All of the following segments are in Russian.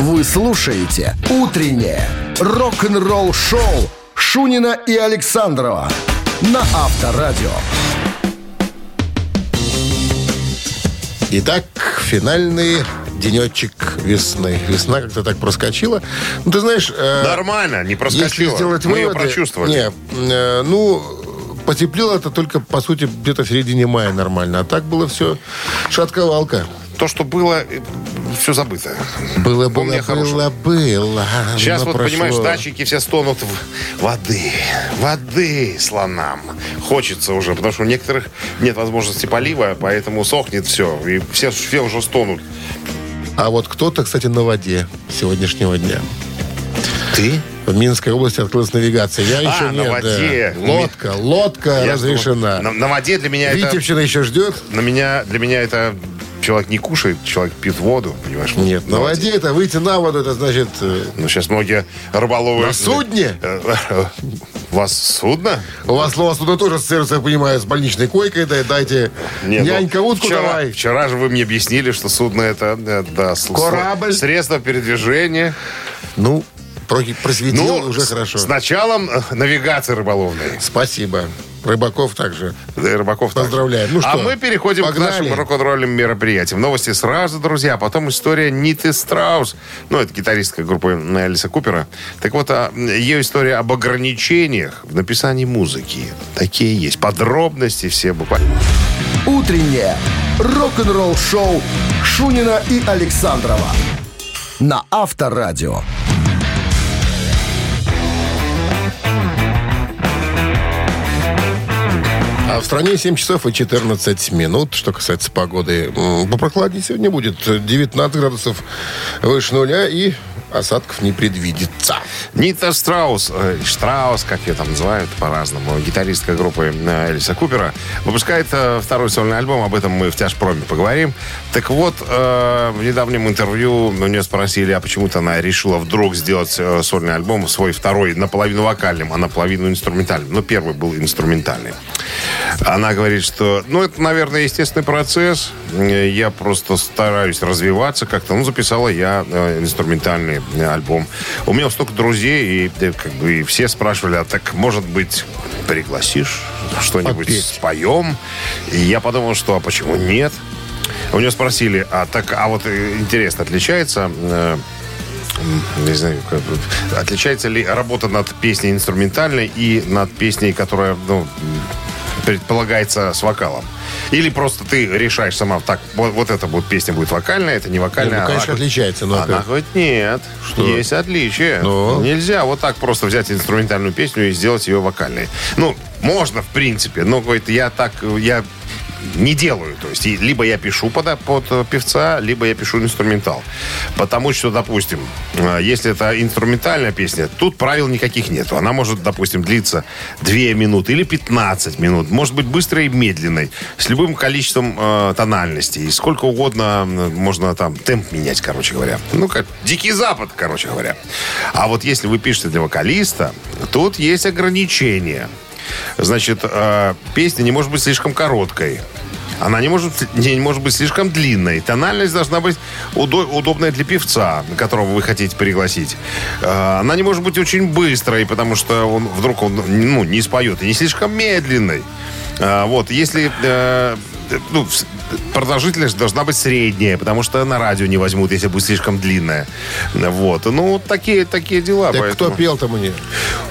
Вы слушаете «Утреннее рок-н-ролл-шоу» Шунина и Александрова на Авторадио. Итак, финальный денечек весны. Весна как-то так проскочила. Ну, ты знаешь... э, Нормально, не проскочило. Если сделать Мы ее выводы- прочувствовали. Не, э, ну, потеплело это только, по сути, где-то в середине мая нормально. А так было все шатковалка. То, что было, все забыто. Было, У было, было, было. Сейчас но вот, прошло. понимаешь, датчики все стонут в воды. Воды слонам. Хочется уже, потому что у некоторых нет возможности полива, поэтому сохнет все. И все, все уже стонут. А вот кто-то, кстати, на воде сегодняшнего дня. Ты? В Минской области открылась навигация. Я еще А, на нет. да. воде. Лодка, лодка Я разрешена. думал, На, на воде для меня это... Витебщина еще ждет? На меня, для меня это человек не кушает, человек пьет воду, понимаешь? Нет, на воде это выйти на воду, это значит... э, Ну, сейчас многие рыболовы... На судне? Э, э, У вас судно? У вас слово сюда тоже ассоциируется, я понимаю, с больничной койкой. Да, дайте Не, ну, нянька утку вчера, давай. Вчера же вы мне объяснили, что судно это да, Корабль. средство передвижения. Ну, про- просветил Ну, уже хорошо. С началом навигации рыболовной. Спасибо. Рыбаков также. Да рыбаков также. Поздравляем. Ну а что, мы переходим погнали? к нашим рок-н-ролльным мероприятиям. Новости сразу, друзья. а Потом история Ниты Страус. Ну, это гитаристка группы Элиса Купера. Так вот, а, ее история об ограничениях в написании музыки. Такие есть. Подробности все буквально. «Утреннее рок-н-ролл-шоу» Шунина и Александрова на Авторадио. В стране 7 часов и 14 минут. Что касается погоды, м, попрохладнее сегодня будет. 19 градусов выше нуля и осадков не предвидится. Нита Страус, э, Штраус, как ее там называют по-разному, гитаристка группы э, Элиса Купера, выпускает э, второй сольный альбом. Об этом мы в тяжпроме поговорим. Так вот, э, в недавнем интервью у нее спросили, а почему-то она решила вдруг сделать э, сольный альбом, свой второй, наполовину вокальным, а наполовину инструментальным. Ну, первый был инструментальный. Она говорит, что, ну, это, наверное, естественный процесс. Э, Я просто стараюсь развиваться как-то. Ну, записала я э, инструментальный э, альбом. У меня столько друзей, и э, как бы и все спрашивали, а так, может быть, пригласишь что-нибудь Попеть. споем? И я подумал, что, а почему нет? У нее спросили, а так, а вот э, интересно, отличается э, не знаю, как отличается ли работа над песней инструментальной и над песней, которая, ну, предполагается с вокалом? Или просто ты решаешь сама, так, вот, вот эта будет песня будет вокальная, это не вокальная. Ну, а конечно, она отличается, но Она говорит, нет, Что? есть отличие. Ну? Нельзя вот так просто взять инструментальную песню и сделать ее вокальной. Ну, можно, в принципе, но, говорит, я так, я не делаю. То есть, и либо я пишу под, под певца, либо я пишу инструментал. Потому что, допустим, э, если это инструментальная песня, тут правил никаких нету. Она может, допустим, длиться 2 минуты или 15 минут. Может быть быстрой и медленной. С любым количеством э, тональностей. Сколько угодно можно там темп менять, короче говоря. Ну, как Дикий Запад, короче говоря. А вот если вы пишете для вокалиста, тут есть ограничения. Значит, э, песня не может быть слишком короткой. Она не может, не может быть слишком длинной. Тональность должна быть удо- удобная для певца, которого вы хотите пригласить. Э, Она не может быть очень быстрой, потому что он вдруг он ну, не споет. И не слишком медленной. Э, Вот, если... э, ну, продолжительность должна быть средняя, потому что на радио не возьмут, если будет слишком длинная. Вот. Ну, такие, такие дела. Так поэтому- кто пел-то мне?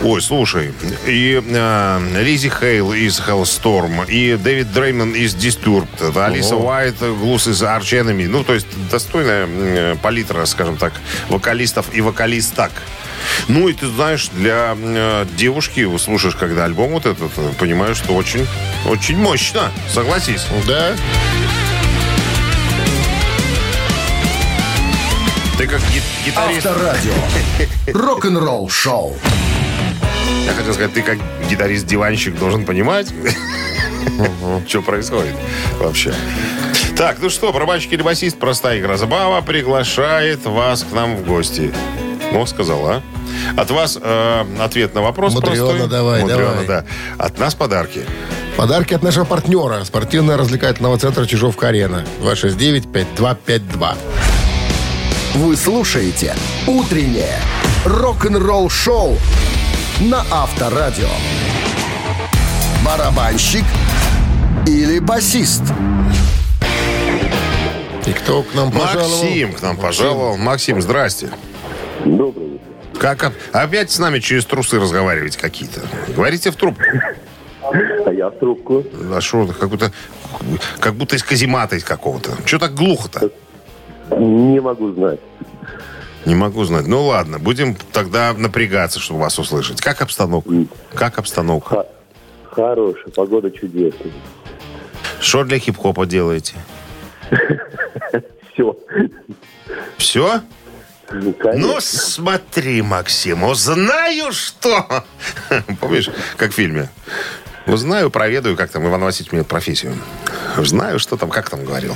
Ой, слушай, и э, Лизи Хейл из Hellstorm, и Дэвид Дреймон из Disturbed, это Алиса Уайт, Глус из Arch Enemy. Ну, то есть достойная э, палитра, скажем так, вокалистов и вокалисток. Ну, и ты знаешь, для э, девушки, слушаешь, когда альбом вот этот, э, понимаешь, что очень, очень мощно, согласись. Да? Ты как ги- гитарист, Авторадио. Рок-н-ролл шоу. я хотел сказать, ты как гитарист-диванщик должен понимать, что происходит вообще. Так, ну что, барабанщик или басист, простая игра забава, приглашает вас к нам в гости. Сказал, а? От вас э, ответ на вопрос Мудрено, простой. давай, Мудрено, давай. да. От нас подарки. Подарки от нашего партнера. Спортивно-развлекательного центра Чижовка-Арена. 269-5252. Вы слушаете «Утреннее рок-н-ролл-шоу» на Авторадио. Барабанщик или басист? И кто к нам пожаловал? Максим к нам пожаловал. Максим, здрасте. Доброе утро. Как оп- опять с нами через трусы разговариваете какие-то? Говорите в трубку. А я в трубку. А что, как будто, как будто из каземата из какого-то. Что так глухо-то? Не могу знать. Не могу знать. Ну ладно, будем тогда напрягаться, чтобы вас услышать. Как обстановка? Как обстановка? Хорошая, погода чудесная. Что для хип-хопа делаете? Все. Все? Ну, конечно. Ну, смотри, Максим, узнаю что. Помнишь, как в фильме? Узнаю, проведаю, как там Иван Васильевич меняет профессию. Знаю, что там, как там говорил.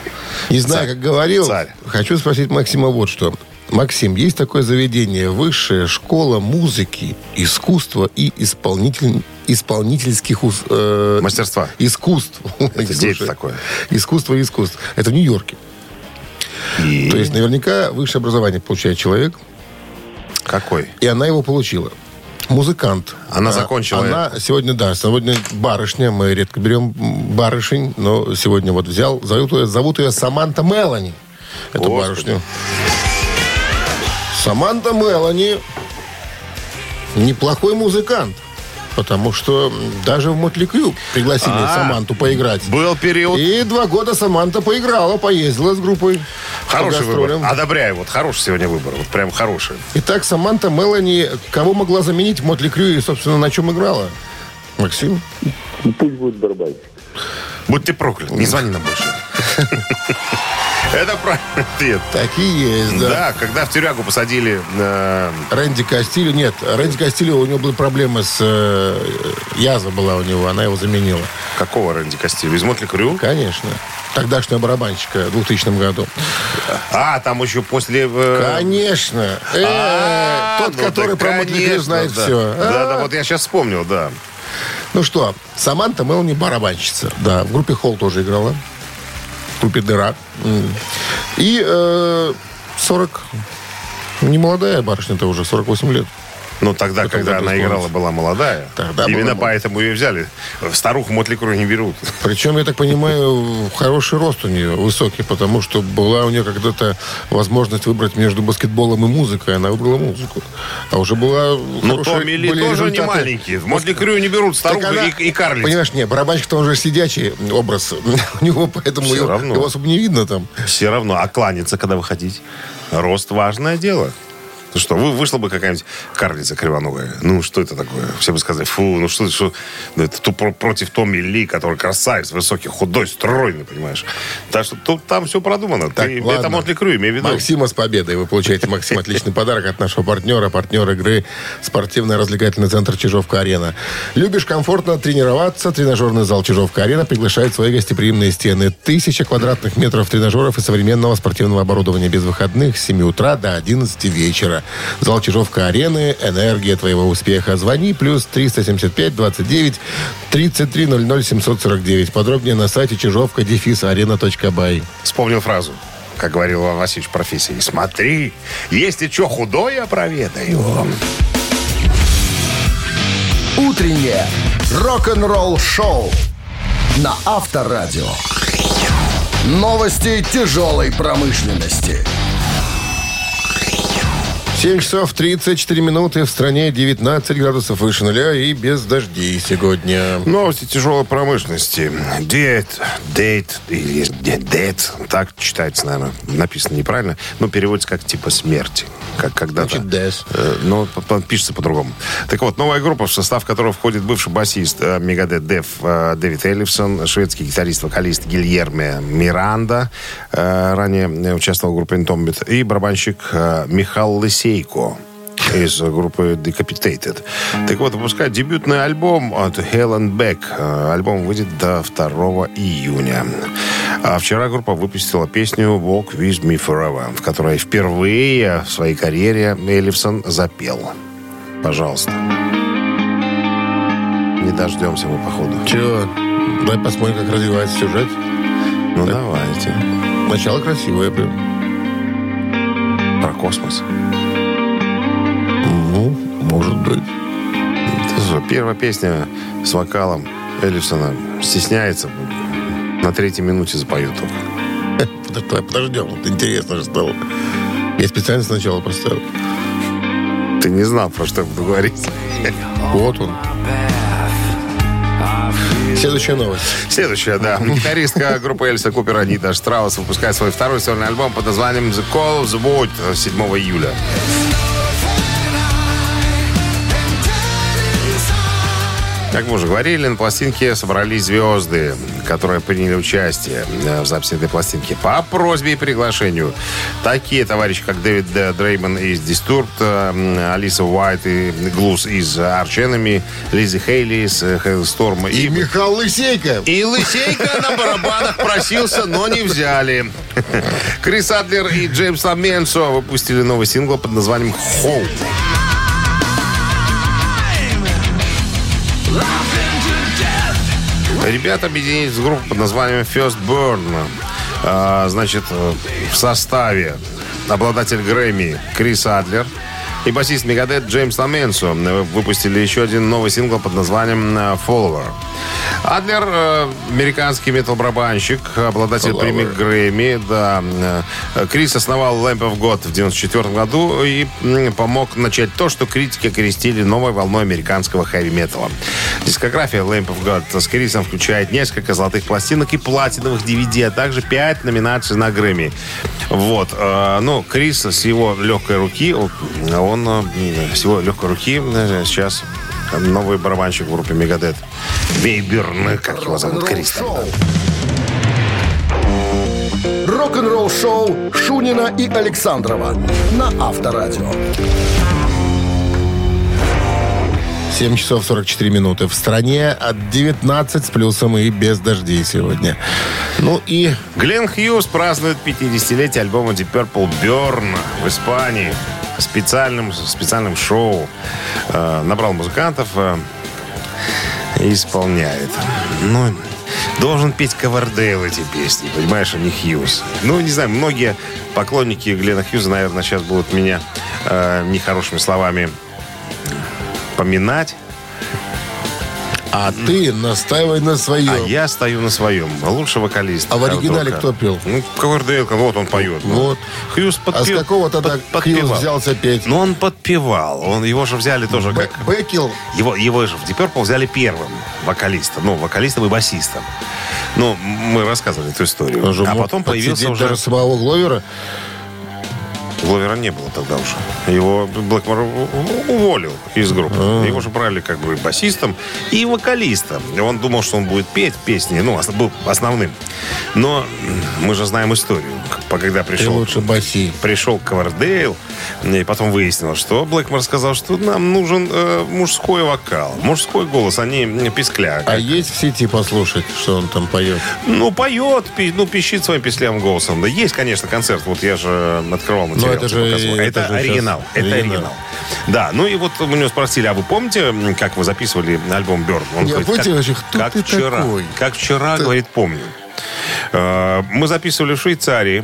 Не знаю, Царь. как говорил. Царь. Хочу спросить Максима вот что. Максим, есть такое заведение Высшая школа музыки, искусства и исполнитель, исполнительских э, Мастерства. искусств. где это такое? Искусство и искусств. Это в Нью-Йорке. И То есть наверняка высшее образование получает человек, какой? и она его получила. Музыкант. Она А, закончила Она сегодня, да, сегодня барышня. Мы редко берем барышень, но сегодня вот взял. Зовут ее, зовут ее Саманта Мелани. Эту Господи. барышню. Саманта Мелани неплохой музыкант. Потому что даже в Мотли Крю пригласили А, Саманту поиграть. Был период. И два года Саманта поиграла, поездила с группой. по Хороший выбор. Одобряю. Вот хороший сегодня выбор. Вот прям хороший. Итак, Саманта Мелани кого могла заменить в Мотли Крю и, собственно, на чем играла? Максим? Пусть будет барабанщик. Будь ты проклят. Не звони нам больше. Это правильный ответ. Так и есть, да. Да, когда в тюрягу посадили э, Рэнди Кастилю, нет, Рэнди Кастилю, у него были проблемы с... э, язва была у него, она его заменила. какого Рэнди Кастилю? Из Мотли Крю? Конечно. Тогдашнего барабанщика в 2000 году. А, там еще после... э, Конечно. Э, а, Тот, ну который да, про Мотли Крю знает да. все. Да, да, вот я сейчас вспомнил, да. Ну что, Саманта Мелани барабанщица. Да, в группе Холл тоже играла. В группе Дыра. И э, 40... Не молодая барышня-то уже, 48 лет. Ну, тогда, В этом когда она играла, была молодая. Тогда Именно была поэтому ее взяли. Старуху Мотли Крю не берут. Причем, я так понимаю, хороший рост у нее, высокий, потому что была у нее когда-то возможность выбрать между баскетболом и музыкой. Она выбрала музыку. А уже была Ну, Томми Ли тоже не результаты. маленький. В Мотли Крю не берут старуху она- и, и карлиц. Понимаешь, не, барабанщик-то он же сидячий образ. У него поэтому Всё его, равно. его особо не видно там. Все равно. А кланяться, когда выходить? Рост важное дело. Ну что, вы, вышла бы какая-нибудь карлица кривоногая. Ну, что это такое? Все бы сказали, фу, ну что, это, что ну, это ту- про- против Томми Ли, который красавец, высокий, худой, стройный, понимаешь? Так что тут, там все продумано. Так, Ты, ладно. это Мотли Крю, имей в виду. Максима с победой. Вы получаете, Максим, отличный подарок от нашего партнера, партнер игры спортивно-развлекательный центр Чижовка-Арена. Любишь комфортно тренироваться? Тренажерный зал Чижовка-Арена приглашает свои гостеприимные стены. Тысяча квадратных метров тренажеров и современного спортивного оборудования без выходных с 7 утра до 11 вечера. Зал Чижовка-Арены. Энергия твоего успеха. Звони. Плюс 375 29 33 00 749. Подробнее на сайте чижовка дефис арена.бай. Вспомнил фразу, как говорил Иван Васильевич в профессии. Смотри, если что худое, проведаю. Утреннее рок-н-ролл-шоу на Авторадио. Новости тяжелой промышленности. 7 часов 34 минуты. В стране 19 градусов выше нуля и без дождей сегодня. Новости тяжелой промышленности. Дед, дейт, или так читается, наверное, написано неправильно, но переводится как типа смерти. Как когда-то. Значит, death. Э, Но пишется по-другому. Так вот, новая группа, в состав которой входит бывший басист э, Мегадет Дев э, Дэвид Эллифсон, шведский гитарист-вокалист Гильерме Миранда, э, ранее участвовал в группе Intombit, и барабанщик Михаил Лысейко из группы Decapitated. Так вот, выпускает дебютный альбом от Helen Beck. Э, Альбом выйдет до 2 июня. А вчера группа выпустила песню Walk With Me Forever, в которой впервые в своей карьере Эллифсон запел. Пожалуйста. Не дождемся мы, походу. Чего? Давай посмотрим, как развивается сюжет. Ну, давайте. Начало красивое прям. Про космос. Может быть. Же Первая песня с вокалом Эллисона стесняется. На третьей минуте запоет только. Подождем. Вот интересно же стало. Я специально сначала поставил. Ты не знал, про что я буду говорить. Вот он. Следующая новость. Следующая, да. Гитаристка группы Эльса Купер Анита Штраус выпускает свой второй сольный альбом под названием The Call of the Void 7 июля. Как мы уже говорили, на пластинке собрались звезды, которые приняли участие э, в записи этой пластинки по просьбе и приглашению. Такие товарищи, как Дэвид Дрейман из Disturbed, э, Алиса Уайт и Глус из Arch Enemy, Лизи Хейли из э, Hailstorm И Михаил Лысейко. и Лысейка на барабанах просился, но не взяли. Крис Адлер и Джеймс Ламенсо выпустили новый сингл под названием «Хоу». Ребята объединились в группу под названием First Burn. А, значит, э, в составе обладатель Грэмми Крис Адлер и басист Мегадет Джеймс Ламенсо э, выпустили еще один новый сингл под названием э, Follower. Адлер э, американский метал-барабанщик, обладатель Follower. премии Грэмми. Да. Э, Крис основал Lamp of God в 94 году и помог начать то, что критики окрестили новой волной американского хэви-металла. Дискография Lamp of God с Крисом включает несколько золотых пластинок и платиновых DVD, а также 5 номинаций на Грэмми. Вот. э, Ну, Крис с его легкой руки, он с его легкой руки сейчас новый барабанщик в группе Мегадет. Вейберн, как его зовут, Крис. там, Рок-н-ролл шоу. Рок-н-ролл шоу Шунина и Александрова на Авторадио. 7 часов 44 минуты. В стране от 19 с плюсом и без дождей сегодня. Ну и Глен Хьюз празднует 50-летие альбома Deep Purple Burn в Испании специальным, специальным шоу. Э, набрал музыкантов э, и исполняет. Ну, должен петь Ковердейл эти песни, понимаешь, а не Хьюз. Ну, не знаю, многие поклонники Глена Хьюза, наверное, сейчас будут меня э, нехорошими словами поминать. А ты настаивай на своем. А я стою на своем. Лучше вокалист. А в оригинале кто пел? Ну, Ковердейл, вот он поет. Ну, Вот. Хьюз А с какого тогда под- Хьюз подпевал. взялся петь? Ну, он подпевал. Он, его же взяли тоже Б- как... Бекил. Его, его же в Deep Purple взяли первым вокалистом. Ну, вокалистом и басистом. Ну, мы рассказывали эту историю. Он же а потом появился уже... самого Гловера. Гловера не было тогда уже. Его Блэкмор уволил из группы. А. Его же брали как бы басистом и вокалистом. Он думал, что он будет петь песни, ну, был основным. Но мы же знаем историю. Когда Ты пришел лучше баси. пришел Ковердейл, и потом выяснилось, что Блэкмор сказал, что нам нужен э, мужской вокал, мужской голос, а не пискля. А есть в сети послушать, что он там поет? Ну, поет, пи- ну, пищит своим писклявым голосом. Да есть, конечно, концерт. Вот я же открывал материал. это же- это это же оригинал. Это оригинал. оригинал. Да, ну и вот у него спросили, а вы помните, как вы записывали альбом Бёрн? Он Я помните как, кто как ты вчера. такой? Как вчера, говорит, помню. Э, Мы записывали в Швейцарии.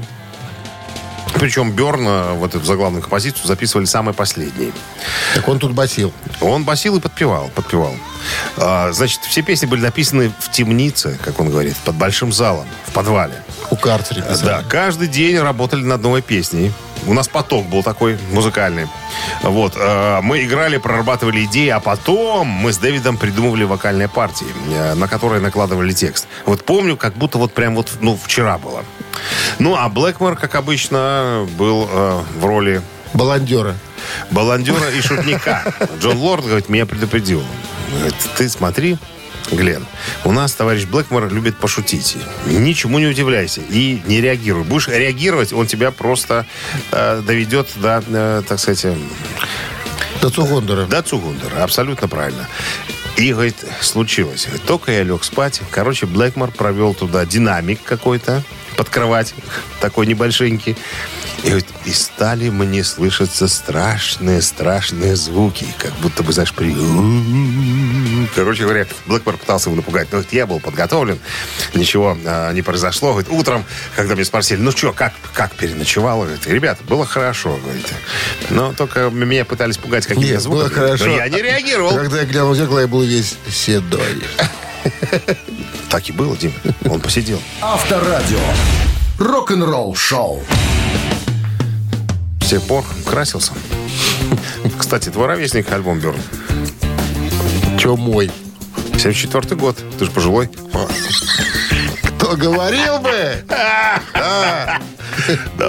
Причем Берна, вот эту заглавную композицию, записывали самой последней. Так он тут басил. Он басил и подпевал, подпевал. А, значит, все песни были написаны в темнице, как он говорит, под большим залом, в подвале. У писали. Да, каждый день работали над новой песней. У нас поток был такой музыкальный. Вот. э, Мы играли, прорабатывали идеи, а потом мы с Дэвидом придумывали вокальные партии, э, на которые накладывали текст. Вот помню, как будто вот прям вот, ну, вчера было. Ну, а Блэкмор, как обычно, был э, в роли Баландера. баландера и шутника. Джон Лорд, говорит, меня предупредил. Говорит, ты смотри, Глен, у нас товарищ Блэкмор любит пошутить. Ничему не удивляйся и не реагируй. Будешь реагировать, он тебя просто э, доведет до, э, так сказать, э, До Цугондера. до Цугундера. Абсолютно правильно. И, говорит, случилось. Только я лег спать. Короче, Блэкмор провел туда динамик какой-то под кровать, такой небольшенький. И говорит, и стали мне слышаться страшные, страшные звуки. Как будто бы, знаешь, при... Короче говоря, Блэкмор пытался его напугать. Но я был подготовлен. Ничего а, не произошло. Говорит, утром, когда меня спросили, ну что, как, как переночевал? Говорит, ребята, было хорошо, говорите. Но только меня пытались пугать какими-то Нет, звуками. было хорошо. Но я не реагировал. Когда я глянул в зеркало, я был весь седой. Так и было, Дим. Он посидел. Авторадио. Рок-н-ролл шоу. С тех пор красился. Кстати, твой ровесник альбом Берн. Че мой? 74 год. Ты же пожилой. Кто говорил бы? Да,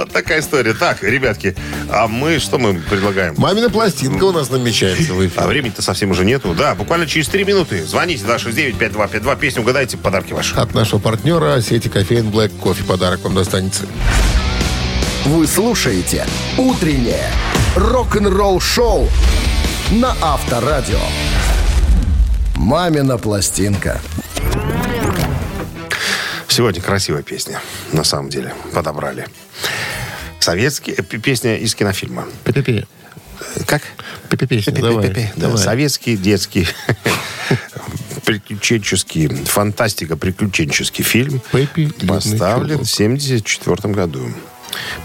вот такая история. Так, ребятки, а мы что мы предлагаем? Мамина пластинка у нас намечается в А эфире. времени-то совсем уже нету. Да, буквально через три минуты. Звоните 269-5252. Песню угадайте, подарки ваши. От нашего партнера сети кофеин Black Кофе. Подарок вам достанется. Вы слушаете «Утреннее рок-н-ролл-шоу» на Авторадио. «Мамина пластинка». Сегодня красивая песня, на самом деле, подобрали. Советский, э, песня из кинофильма. Пи-пи-пи. Как? Пи-пи-песня, давай. Да, давай. Советский, детский, приключенческий, фантастика, приключенческий фильм. Пеппи, длинный Поставлен в 1974 году.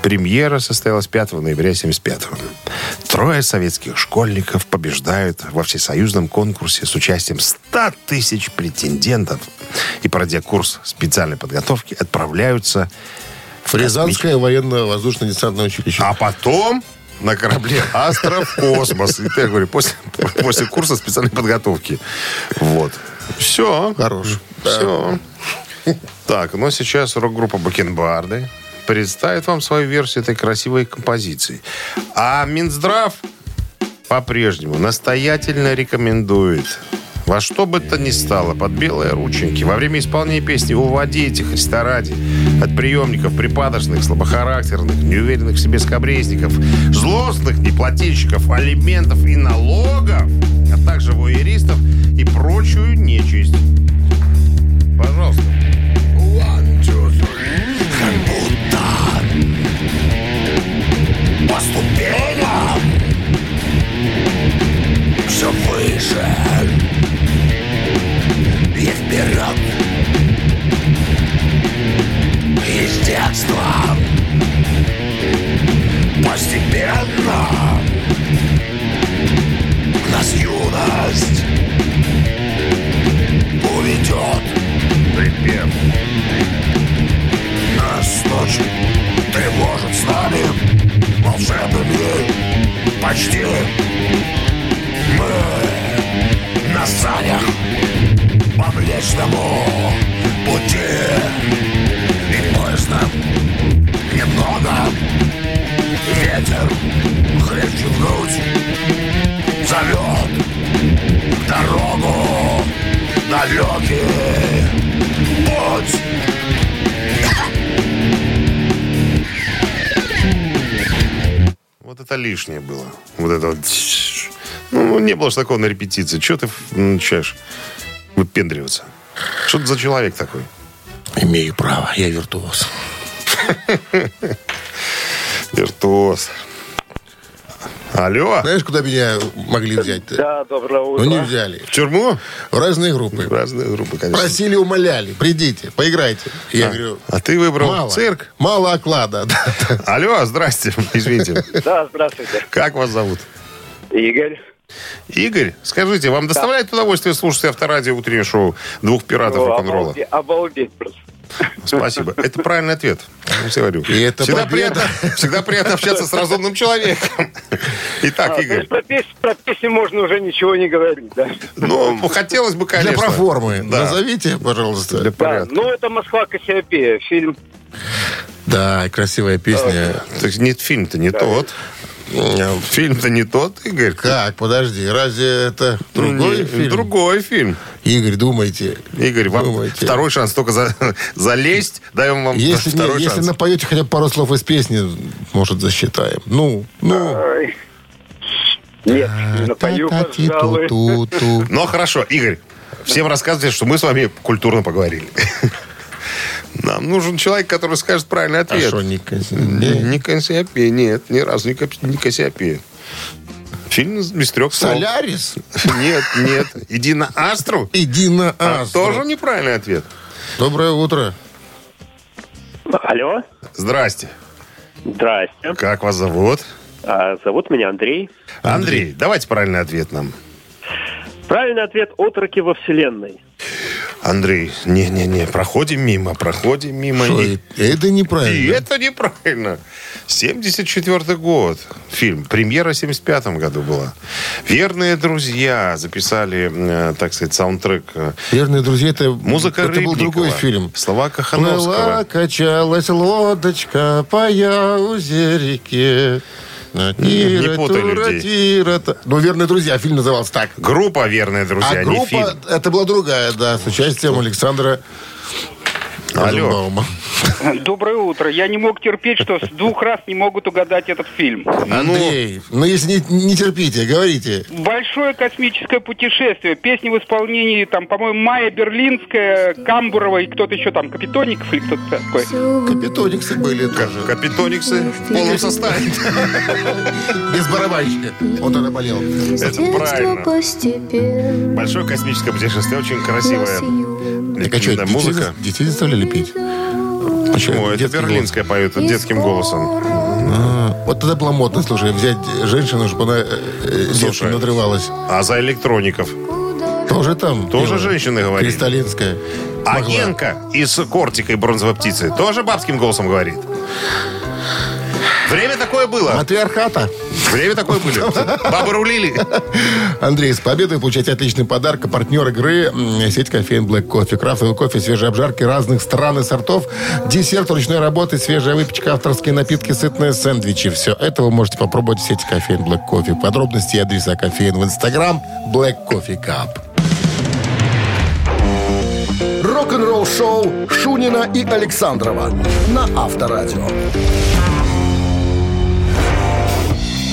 Премьера состоялась 5 ноября 75 Трое советских школьников побеждают во всесоюзном конкурсе с участием 100 тысяч претендентов. И, пройдя курс специальной подготовки, отправляются в Рязанское военно-воздушное десантное училище. а потом на корабле «Астра» в космос. И я говорю, после, после курса специальной подготовки. Вот. Все. Хорош. Все. Так, ну сейчас рок-группа Бакенбарды представит вам свою версию этой красивой композиции. А Минздрав по-прежнему настоятельно рекомендует во что бы то ни стало, под белые рученьки, во время исполнения песни уводите Христа ради от приемников припадочных, слабохарактерных, неуверенных в себе скобрезников, злостных неплательщиков алиментов и налогов, а также воеристов и прочую нечисть. Пожалуйста. Выше и вперед. Из детства. Постепенно. Нас юность уведет. Припев. Нас ночь тревожит с нами волшебными почти на санях по млечному пути. И поезда немного ветер хлещет в грудь. Зовет дорогу. Далекий путь. Вот это лишнее было. Вот это вот. Ну, не было же такого на репетиции. Чего ты начинаешь выпендриваться? Что ты за человек такой? Имею право, я виртуоз. Виртуоз. Алло? Знаешь, куда меня могли взять-то? Да, доброе Ну, утро. не взяли. В тюрьму? В разные группы. Разные группы, конечно. Просили, умоляли. Придите, поиграйте. Я говорю, А ты выбрал мало. цирк? Мало оклада. Да, да. Алло, здрасте, извините. Да, здравствуйте. Как вас зовут? Игорь. Игорь, скажите, вам доставляет удовольствие слушать авторадио утреннее шоу двух пиратов О, рок-н-ролла? обалде- Обалдеть просто. Спасибо. Это правильный ответ. Я говорю. И это всегда, победа. приятно, всегда приятно общаться с разумным человеком. Итак, А, Игорь, есть про, песню, про песню можно уже ничего не говорить, да? ну, хотелось бы, конечно. Для проформы. Да. Назовите, пожалуйста. Для Да, ну это Москва Кассиопея, фильм. Да, красивая песня. Так нет, фильм-то не тот. Фильм-то не тот, Игорь. Как? Подожди, разве это другой Не, фильм? Другой фильм. Игорь, думайте. Игорь, вам Думайте. второй шанс только за- залезть. Даем вам Если, не- второй если шанс. напоете хотя бы пару слов из песни, может, засчитаем. Ну, ну. Нет, не напою, пожалуй. Ну, хорошо, Игорь, всем рассказывайте, что мы с вами культурно поговорили. Нам нужен человек, который скажет правильный А ответ. что, не Кассиопея? Не Кассиопея, нет, ни разу не, не Кассиопея. Фильм из трех слов. Солярис? Нет, нет. Иди на Астру. Иди на А, Астру. тоже неправильный ответ. Доброе утро. Алло, Здрасте. здрасте. Как вас зовут? А, зовут меня Андрей. Андрей, давайте правильный ответ нам. Правильный ответ – отроки во Вселенной. Андрей, не-не-не, проходим мимо, проходим мимо. Что, И, это и неправильно. это неправильно. 74 год. Фильм. Премьера в 75 году была. «Верные друзья» записали, э, так сказать, саундтрек. э, Верные друзья, это, Музыка это был Рыбникова. другой фильм. Слова Плыла, Кахановского. качалась лодочка по Яузе реке. На Не путай людей. Ну, «Верные друзья», фильм назывался так. Группа «Верные друзья», а группа, это была другая, да, с участием Александра Алло. Доброе утро. Я не мог терпеть, что с двух раз не могут угадать этот фильм. Андрей, ну, если не, не терпите, говорите. Большое космическое путешествие. Песни в исполнении, там, по-моему, Майя Берлинская, Камбурова и кто-то еще там, Капитоников или кто-то такой. Капитониксы были тоже. Капитониксы в полном составе. Без барабанщика. Он тогда болел. Это правильно. Большое космическое путешествие, очень красивое. Так а что, музыка. детей заставляли петь? Почему? Это Детский берлинская поет детским голосом. А, вот тогда было модно, слушай, взять женщину, чтобы она э, э, Слушай. надрывалась. А за электроников? Тоже там. Тоже женщины говорили. Кристалинская. А. Генка из «Кортика» и «Бронзовой птицы» тоже бабским голосом говорит? Время такое было. Матриархата. Время такое были. Бабы рулили. Андрей, с победой получайте отличный подарок. Партнер игры сеть кофеин Black Coffee. Крафтовый кофе, свежие обжарки разных стран и сортов. Десерт ручной работы, свежая выпечка, авторские напитки, сытные сэндвичи. Все это вы можете попробовать в сети кофеин Black Coffee. Подробности и адреса кофеин в Инстаграм Black Coffee Cup. Рок-н-ролл шоу Шунина и Александрова на Авторадио.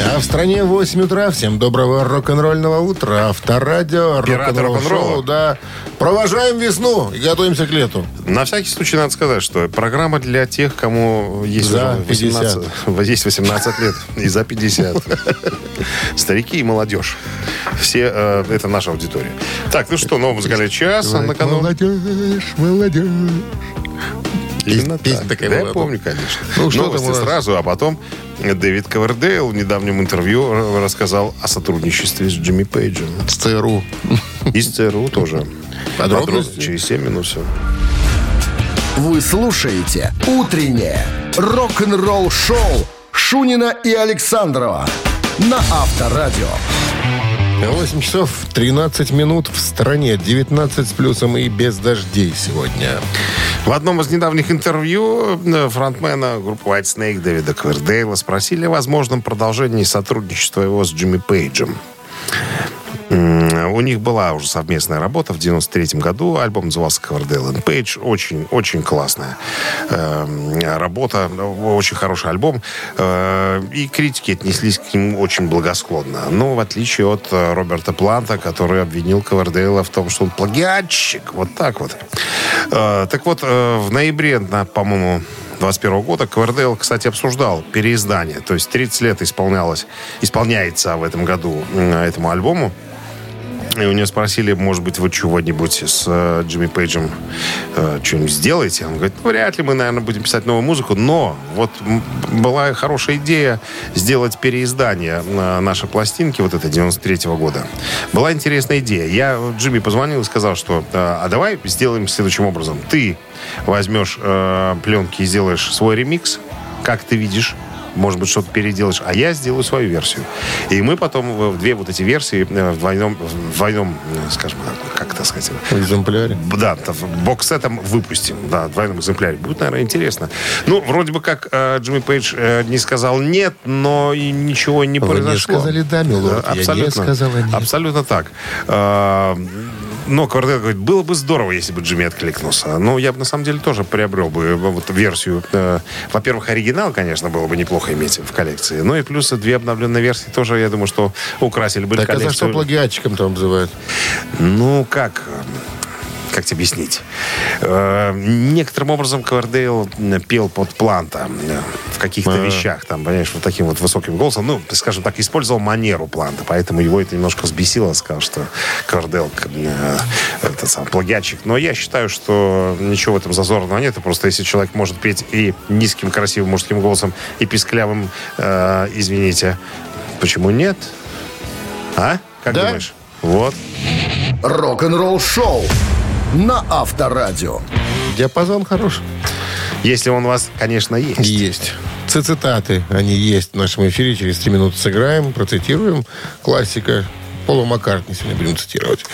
А в стране 8 утра. Всем доброго рок-н-ролльного утра. Авторадио, рок-н-ролл шоу, да. Провожаем весну и готовимся к лету. На всякий случай надо сказать, что программа для тех, кому есть, За уже 18, есть 18 лет и за 50. Старики и молодежь. Все, э, это наша аудитория. Так, ну что, новый музыкальный час на кону. Молодежь, молодежь. Именно Песня так. такая да, была. я помню, конечно. Ну, что Новости там сразу, а потом Дэвид Ковердейл в недавнем интервью рассказал о сотрудничестве с Джимми Пейджем. С ЦРУ. И с ЦРУ тоже. Подробности? Подро- Через 7 минут все. Вы слушаете «Утреннее рок-н-ролл-шоу» Шунина и Александрова на Авторадио. 8 часов 13 минут в стране. 19 с плюсом и без дождей сегодня. В одном из недавних интервью э, фронтмена группы White Snake Дэвида Квердейла спросили о возможном продолжении сотрудничества его с Джимми Пейджем. У них была уже совместная работа в 93 году. Альбом назывался Coverdale and Page. Очень, очень классная э, работа. Очень хороший альбом. Э, и критики отнеслись к нему очень благосклонно. Но в отличие от э, Роберта Планта, который обвинил Ковердейла в том, что он плагиатчик. Вот так вот. Э, так вот, э, в ноябре, на, по-моему, 21 года Ковердейл, кстати, обсуждал переиздание. То есть 30 лет исполнялось, исполняется в этом году этому альбому. И у него спросили, может быть, вы чего-нибудь с э, Джимми Пейджем э, что-нибудь сделаете? Он говорит, «Ну, вряд ли мы, наверное, будем писать новую музыку, но вот была хорошая идея сделать переиздание э, нашей пластинки, вот это 93 года. Была интересная идея. Я Джимми позвонил и сказал, что э, а давай сделаем следующим образом. Ты возьмешь э, пленки и сделаешь свой ремикс, как ты видишь, может быть, что-то переделаешь, а я сделаю свою версию. И мы потом в две вот эти версии э, в двойном, в двойном э, скажем, как это сказать, В экземпляре. да, т- боксетом выпустим, да, в двойном экземпляре. Будет, наверное, интересно. Ну, вроде бы как э, Джимми Пейдж э, не сказал нет, но и ничего не Вы не произошло. сказали «да», милорд. Да, Я не абсолютно, сказала «нет». Абсолютно так. Э, но Квартет говорит, было бы здорово, если бы Джимми откликнулся. Но я бы, на самом деле, тоже приобрел бы э, вот версию. э, Во-первых, оригинал, конечно, было бы неплохо иметь в коллекции. Ну и плюс две обновленные версии тоже, я думаю, что украсили бы Так а за что коллекцию. плагиатчиком там обзывают? Ну, как? Как тебе объяснить? Э, некоторым образом Ковердейл пел под Планта э, в каких-то вещах, там, понимаешь, вот таким вот высоким голосом. Ну, скажем так, использовал манеру Планта, поэтому его это немножко взбесило, сказал, что Ковердейл э, это сам плагиатчик. Но я считаю, что ничего в этом зазорного нет. И просто если человек может петь и низким, красивым мужским голосом, и писклявым, э, извините, почему нет? А? Как Да. думаешь? Вот. Рок-н-ролл шоу на Авторадио. Диапазон хороший. Если он у вас, конечно, есть. Есть. Цитаты, они есть в нашем эфире. Через три минуты сыграем, процитируем. Классика. Пола Маккартни сегодня будем цитировать.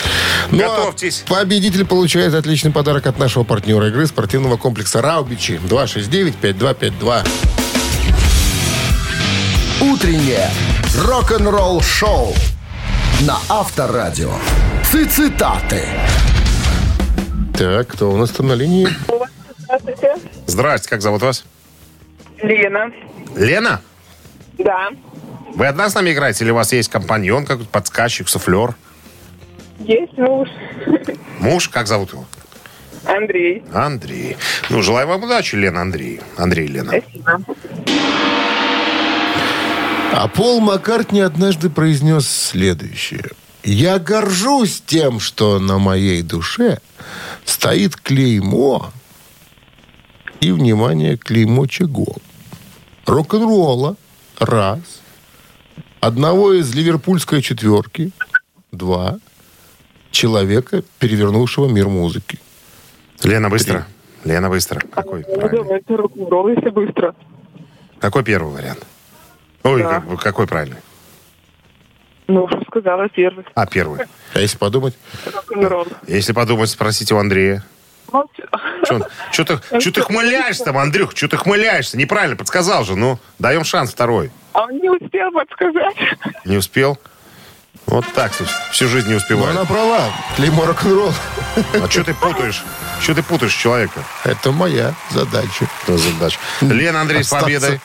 Ну, а Готовьтесь. победитель получает отличный подарок от нашего партнера игры спортивного комплекса «Раубичи». 269-5252. Утреннее рок-н-ролл шоу на Авторадио. Цитаты. Так, кто у нас там на линии? Здравствуйте. Здрасте, как зовут вас? Лена. Лена? Да. Вы одна с нами играете или у вас есть компаньон, какой-то подсказчик, суфлер? Есть муж. Муж, как зовут его? Андрей. Андрей. Ну, желаю вам удачи, Лена, Андрей. Андрей, Лена. Спасибо. А Пол Маккартни однажды произнес следующее. «Я горжусь тем, что на моей душе стоит клеймо и, внимание, клеймо чего? Рок-н-ролла. Раз. Одного из ливерпульской четверки. Два. Человека, перевернувшего мир музыки. Лена, быстро. Лена, быстро. Какой? Ну, рок-н-ролл, если быстро. Какой первый вариант? Ой, Да. как- какой правильный? Ну, уже сказала первый. А, первый. А если подумать? Если подумать, спросите у Андрея. Молчу. Что ты, чё ты хмыляешься там, Андрюх? Что ты хмыляешься? Неправильно подсказал же. Ну, даем шанс второй. А он не успел подсказать. Не успел? Вот так всю, всю жизнь не Но успеваю. она права. Клеймо рок-н-ролл. А что ты путаешь? Что ты путаешь человека? Это моя задача. Это задача. Лена, Андрей, с победой.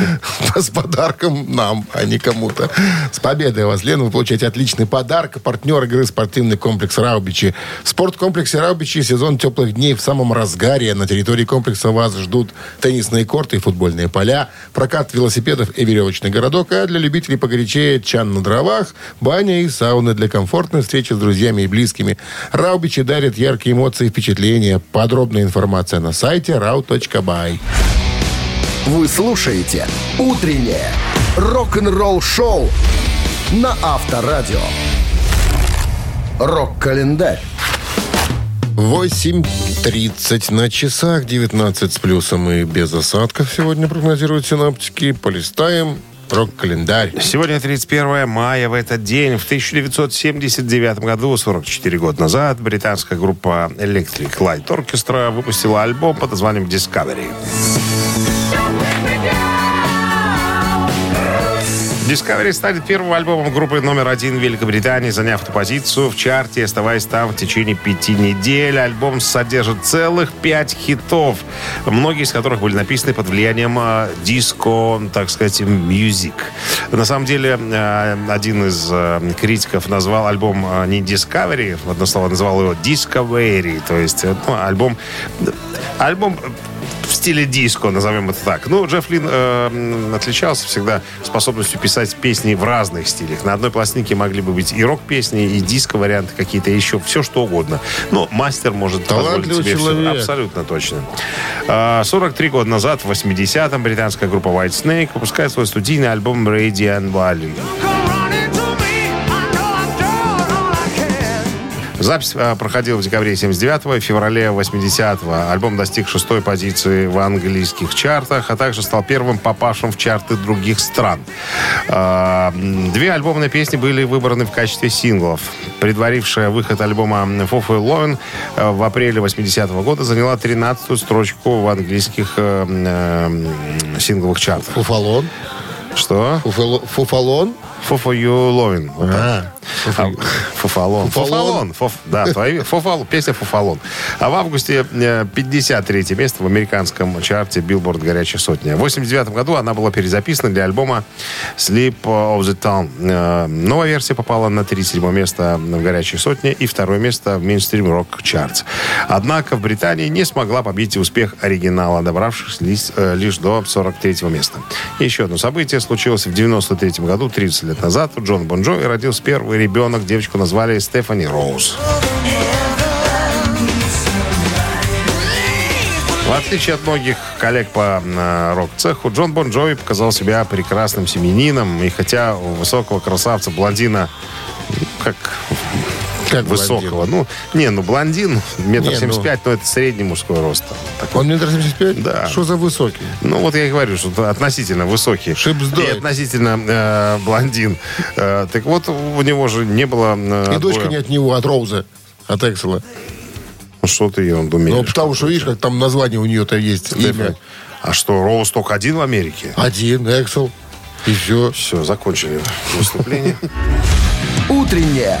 С подарком нам, а не кому-то. С победой вас, Лена. Вы получаете отличный подарок. Партнер игры спортивный комплекс «Раубичи». В спорткомплексе «Раубичи» сезон теплых дней в самом разгаре. На территории комплекса вас ждут теннисные корты и футбольные поля, прокат велосипедов и веревочный городок, а для любителей погорячее чан на дровах, баня и сауны для комфортной встречи с друзьями и близкими. «Раубичи» дарят яркие эмоции и впечатления. Подробная информация на сайте rau.by. Вы слушаете «Утреннее рок-н-ролл шоу» на Авторадио. Рок-календарь. 8.30 на часах, 19 с плюсом и без осадков сегодня прогнозируют синаптики. Полистаем рок-календарь. Сегодня 31 мая. В этот день, в 1979 году, 44 года назад, британская группа Electric Light Orchestra выпустила альбом под названием Discovery. Discovery станет первым альбомом группы номер один в Великобритании, заняв эту позицию в чарте, оставаясь там в течение пяти недель. Альбом содержит целых пять хитов, многие из которых были написаны под влиянием э, диско, так сказать, мьюзик. На самом деле, э, один из э, критиков назвал альбом не Discovery, в одно слово назвал его Discovery, то есть э, ну, альбом... Альбом стиле диско, назовем это так. Ну, Джефф Лин э, отличался всегда способностью писать песни в разных стилях. На одной пластинке могли бы быть и рок-песни, и диско-варианты какие-то, еще все что угодно. Но мастер может позволить Талантливый себе всё. человек. Абсолютно точно. А, 43 года назад, в 80-м, британская группа White Snake выпускает свой студийный альбом Radiant Volume. Запись а, проходила в декабре 79-го и феврале 80-го. Альбом достиг шестой позиции в английских чартах, а также стал первым попавшим в чарты других стран. М, Две альбомные песни были выбраны в качестве синглов. Предварившая выход альбома «Фофо и Ловен» э, в апреле 80-го года заняла 13-ю строчку в английских э, э, сингловых чартах. Фуфалон? Что? Фуфало- Фуфалон? «Фофо You Lovin'». Вот. А, А Фуфалон. Фуфалон. Фуфалон. Фуф- да, твои, фуфал, песня Фуфалон. А в августе э, 53 место в американском чарте Billboard «Горячая сотня». В 89 году она была перезаписана для альбома Sleep of the Town. Э, Новая версия попала на 37 место в «Горячей сотне» и второе место в Mainstream Rock Charts. Однако в Британии не смогла побить успех оригинала, добравшись лишь, э, лишь до 43 места. Еще одно событие случилось в 93 году, 30 лет назад. У Джона Бон Джови родился первый ребенок. Девочку назвали Стефани Роуз. В отличие от многих коллег по э, рок-цеху, Джон Бон Джови показал себя прекрасным семенином. И хотя у высокого красавца блондина, ну, как Как высокого, ну, не, ну, блондин, метр Не, ну- семьдесят пять, но это средний мужской рост. Такой. Он метр семьдесят пять? Да. Что за высокий? Ну, вот я и говорю, что относительно высокий. Шипсдой. И относительно э, блондин. Э, так вот, у него же не было... э, И дочка отбоя. не от него, от Роуза, от Эксела. Ну, Что ты ее Ну, думаешь? потому что, видишь, как там название у нее-то есть. Имя. А что, Роуз только один в Америке? Один, Эксел. И все. Все, закончили выступление. Утреннее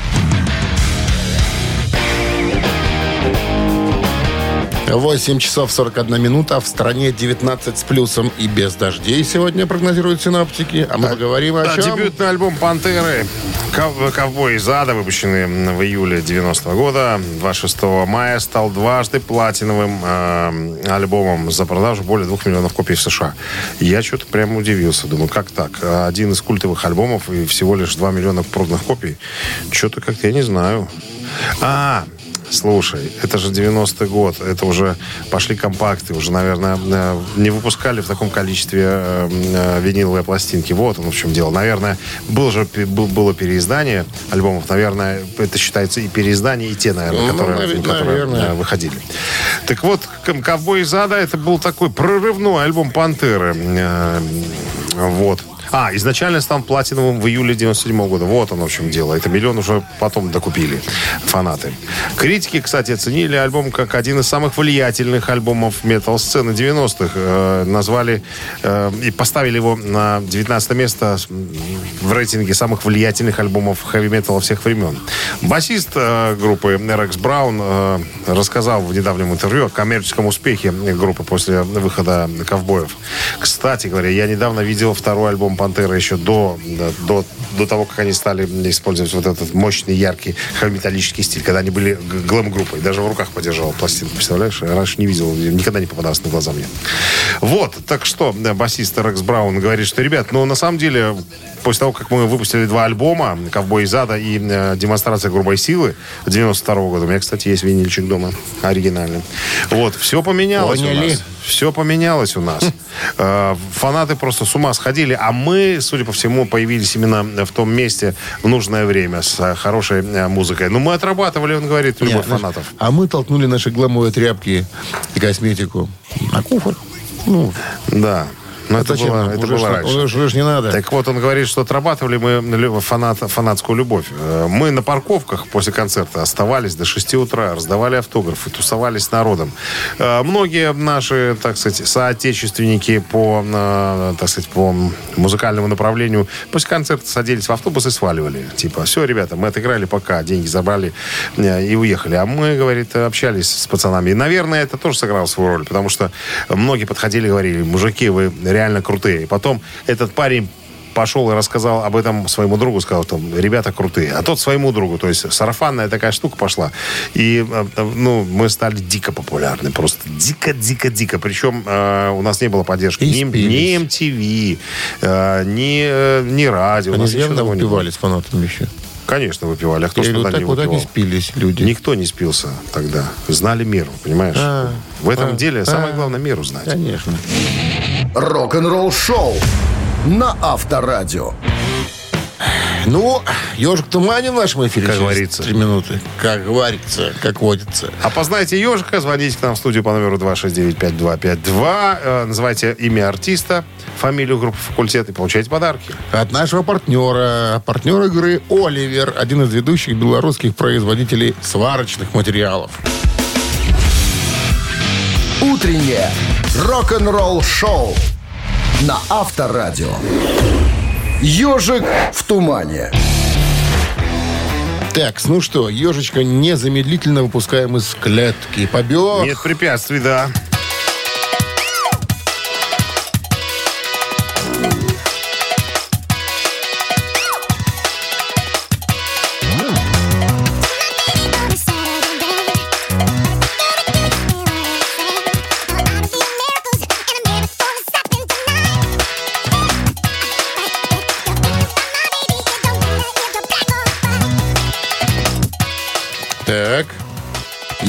8 часов 41 минута. В стране 19 с плюсом и без дождей сегодня прогнозируют синаптики. А мы поговорим о Да, чем? дебютный альбом «Пантеры». Ков- «Ковбой из ада», выпущенный в июле 90 года, 26 мая, стал дважды платиновым э, альбомом за продажу более 2 миллионов копий в США. Я что-то прям удивился. Думаю, как так? Один из культовых альбомов и всего лишь 2 миллиона проданных копий. Что-то как-то я не знаю. А, Слушай, это же 90-й год, это уже пошли компакты, уже, наверное, э, не выпускали в таком количестве э, э, виниловые пластинки. Вот оно в чем дело. Наверное, был же, было переиздание альбомов, наверное, это считается и переиздание, и те, наверное, Ну, которые, наве- которые, наверное. выходили. Так вот, «Ком- «Ковбой из ада» это был такой прорывной альбом «Пантеры». Вот. А, изначально стал платиновым в июле 97 года. Вот оно в чем дело. Это миллион уже потом докупили фанаты. Критики, кстати, оценили альбом как один из самых влиятельных альбомов метал-сцены 90-х. Э, назвали э, и поставили его на 19 место в рейтинге самых влиятельных альбомов хэви-металла всех времен. Басист э, группы RX Браун э, рассказал в недавнем интервью о коммерческом успехе группы после выхода «Ковбоев». Кстати говоря, я недавно видел второй альбом «Пантера» еще до, до, до того, как они стали использовать вот этот мощный, яркий хэви-металлический стиль, когда они были глэм-группой. Даже в руках подержал пластинку, представляешь? Я раньше не видел, никогда не попадался на глаза мне. Вот, так что э, басист Рекс Браун говорит, что, ребят, ну, на самом деле, после того, как мы выпустили два альбома, «Ковбой из ада» и э, «Демонстрация грубой силы» 92 года, у меня, кстати, есть винильчик дома, оригинальный. Вот, все поменялось у Поняли. нас. Все поменялось у нас. Э, Фанаты просто с ума сходили, а мы, судя по всему, появились именно в том месте в нужное время с э, хорошей э, музыкой. Ну, мы отрабатывали, он говорит, любовь фанатов. А мы толкнули наши гламовые тряпки и косметику на куфр. Ну, Да. Но это зачем было, это уже, было раньше. уже ж не надо. Так вот, он говорит, что отрабатывали мы фанат, фанатскую любовь. Э, Мы на парковках после концерта оставались до 6 утра, раздавали автографы, тусовались с народом. Э, Многие наши, так сказать, соотечественники по, э, так сказать, по музыкальному направлению после концерта садились в автобус и сваливали. Типа, все, ребята, мы отыграли пока, деньги забрали и уехали. А мы, говорит, общались с пацанами. И, наверное, это тоже сыграло свою роль, потому что многие подходили и говорили, мужики, вы реально крутые. И потом этот парень пошел и рассказал об этом своему другу, сказал, там, ребята крутые. А тот своему другу, то есть сарафанная такая штука пошла. И, э, э, ну, мы стали дико популярны, просто дико-дико-дико. Причем э, у нас не было поддержки ни, ни MTV, э, ни, э, ни радио. У Они явно с фанатами еще. Конечно, выпивали. А кто Я ж говорю, тогда так не вот они выпивал? спились, люди. Никто не спился тогда. Знали мир, понимаешь? А, В этом а, деле самое а. главное миру знать. Конечно. Рок-н-ролл шоу на Авторадио. Ну, ежик в тумане в нашем эфире. Как говорится. Три минуты. Как говорится, как водится. Опознайте ежика, звоните к нам в студию по номеру 269-5252. Э, называйте имя артиста, фамилию группы «Факультет» и получайте подарки. От нашего партнера. Партнер игры «Оливер». Один из ведущих белорусских производителей сварочных материалов. Утреннее рок-н-ролл шоу на Авторадио. Ежик в тумане. Так, ну что, ежечка незамедлительно выпускаем из клетки. Побег. Нет препятствий, да.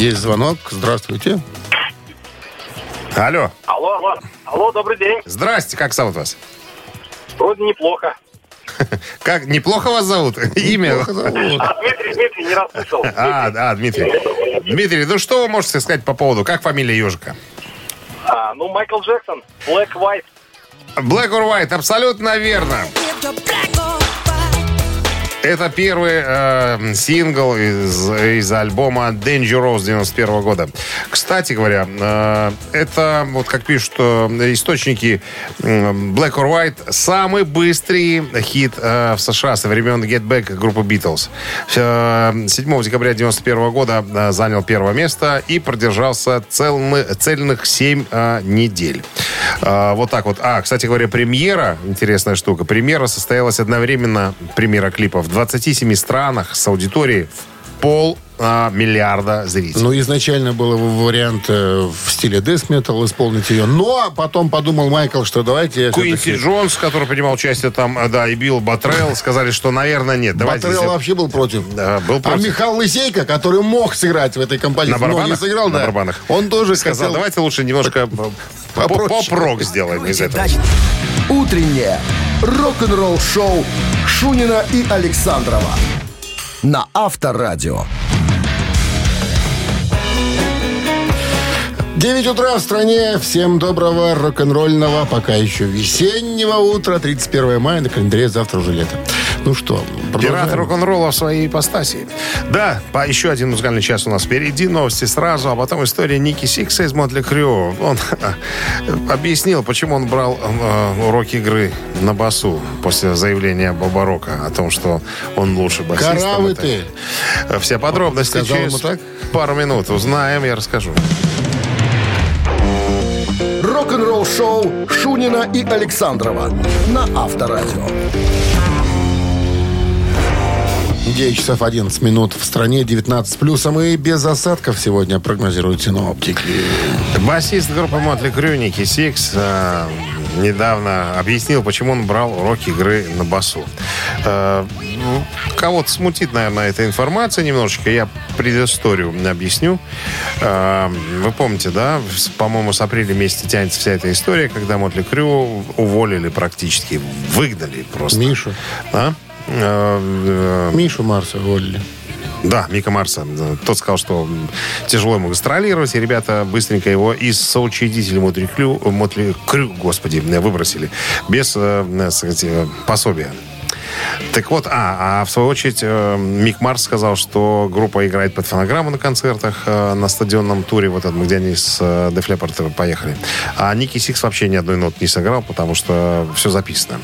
Есть звонок. Здравствуйте. Алло. Алло, алло. Алло, добрый день. Здрасте, как зовут вас? Вроде неплохо. Как, неплохо вас зовут? Имя? А, Дмитрий, Дмитрий, не расслышал. А, да, Дмитрий. Дмитрий, ну что вы можете сказать по поводу, как фамилия ежика? А, ну, Майкл Джексон, Black White. Black or White, абсолютно верно. Это первый э, сингл из, из альбома Dangerous 91 года. Кстати говоря, э, это, вот как пишут э, источники, э, Black or White самый быстрый хит э, в США со времен Get Back группы Beatles. Э, 7 декабря 91 года э, занял первое место и продержался целны, цельных 7 э, недель. Э, вот так вот. А, кстати говоря, премьера, интересная штука, премьера состоялась одновременно, премьера клипа в 27 странах с аудиторией в пол а, миллиарда зрителей. Ну, изначально был вариант э, в стиле Death Metal исполнить ее. Но потом подумал Майкл, что давайте... Куинси Джонс, который принимал участие там, а, да, и Билл Батрелл, сказали, что, наверное, нет. Давайте Батрелл сделаем- вообще был против. Да, был А против. Михаил Лысейко, который мог сыграть в этой композиции, На но не сыграл, На да. барабанах. Он тоже Сказал, хотел... давайте лучше немножко поп-рок сделаем из этого. Утреннее рок-н-ролл-шоу Шунина и Александрова на Авторадио. 9 утра в стране. Всем доброго рок-н-ролльного, пока еще весеннего утра. 31 мая на календаре, завтра уже лето. Ну что, продолжаем? Пират рок-н-ролла в своей ипостаси. Да, по еще один музыкальный час у нас впереди. Новости сразу, а потом история Ники Сикса из Мотли Крю. Он объяснил, почему он брал э, уроки игры на басу после заявления Боба Рока о том, что он лучше басист. Каравы ты. Все подробности Сказал через так? пару минут узнаем, я расскажу. Рок-н-ролл-шоу Шунина и Александрова на Авторадио. 9 часов 11 минут в стране, 19 с плюсом и без осадков сегодня прогнозируют синоптики. Басист группы Mötley Crüe Ники Сикс э, недавно объяснил, почему он брал уроки игры на басу. Э, ну, кого-то смутит, наверное, эта информация немножечко. Я предысторию объясню. Э, вы помните, да, по-моему, с апреля месяца тянется вся эта история, когда Мотли Крю уволили практически, выгнали просто. Мишу. А? Э, Мишу Марса уволили. да, Мика Марса. Тот сказал, что тяжело ему гастролировать, и ребята быстренько его из соучредителя Мотли Крю, Мотли Крю, господи, выбросили. Без, э, э, э, пособия. Так вот, а, а в свою очередь э, Мик Марс сказал, что группа играет под фонограмму на концертах э, на стадионном туре, вот этом, где они с э, Def поехали. А Ники Сикс вообще ни одной ноты не сыграл, потому что все записано.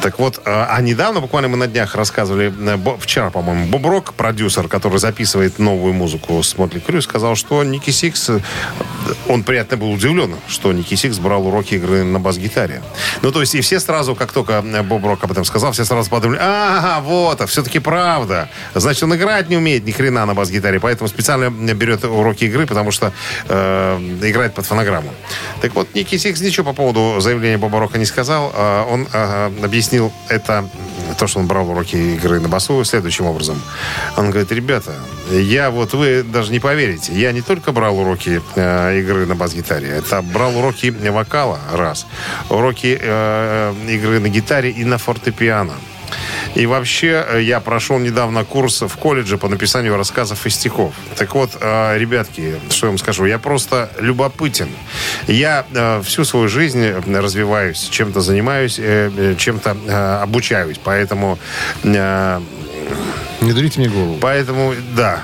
Так вот, э, а недавно, буквально мы на днях рассказывали, э, Бо- вчера, по-моему, Боб Рок, продюсер, который записывает новую музыку с Mötley Crüe, сказал, что Ники Сикс, э, он приятно был удивлен, что Ники Сикс брал уроки игры на бас-гитаре. Ну, то есть, и все сразу, как только э, Боб Рок об этом сказал, все сразу подумали, ага, вот, а все-таки правда. Значит, он играть не умеет ни хрена на бас-гитаре, поэтому специально берет уроки игры, потому что э, играет под фонограмму. Так вот, Ники Сикс ничего по поводу заявления Боба Рока не сказал. А, Он э, объяснил это, то, что он брал уроки игры на басу, следующим образом. Он говорит, ребята, я вот, вы даже не поверите, я не только брал уроки э, игры на бас-гитаре, это брал уроки вокала, раз. Уроки э, игры на гитаре и на фортепиано. И вообще, э, я прошел недавно курс в колледже по написанию рассказов и стихов. Так вот, э, ребятки, что я вам скажу, я просто любопытен. Я э, всю свою жизнь развиваюсь, чем-то занимаюсь, чем-то обучаюсь. Поэтому, Не дурите мне голову. поэтому, да,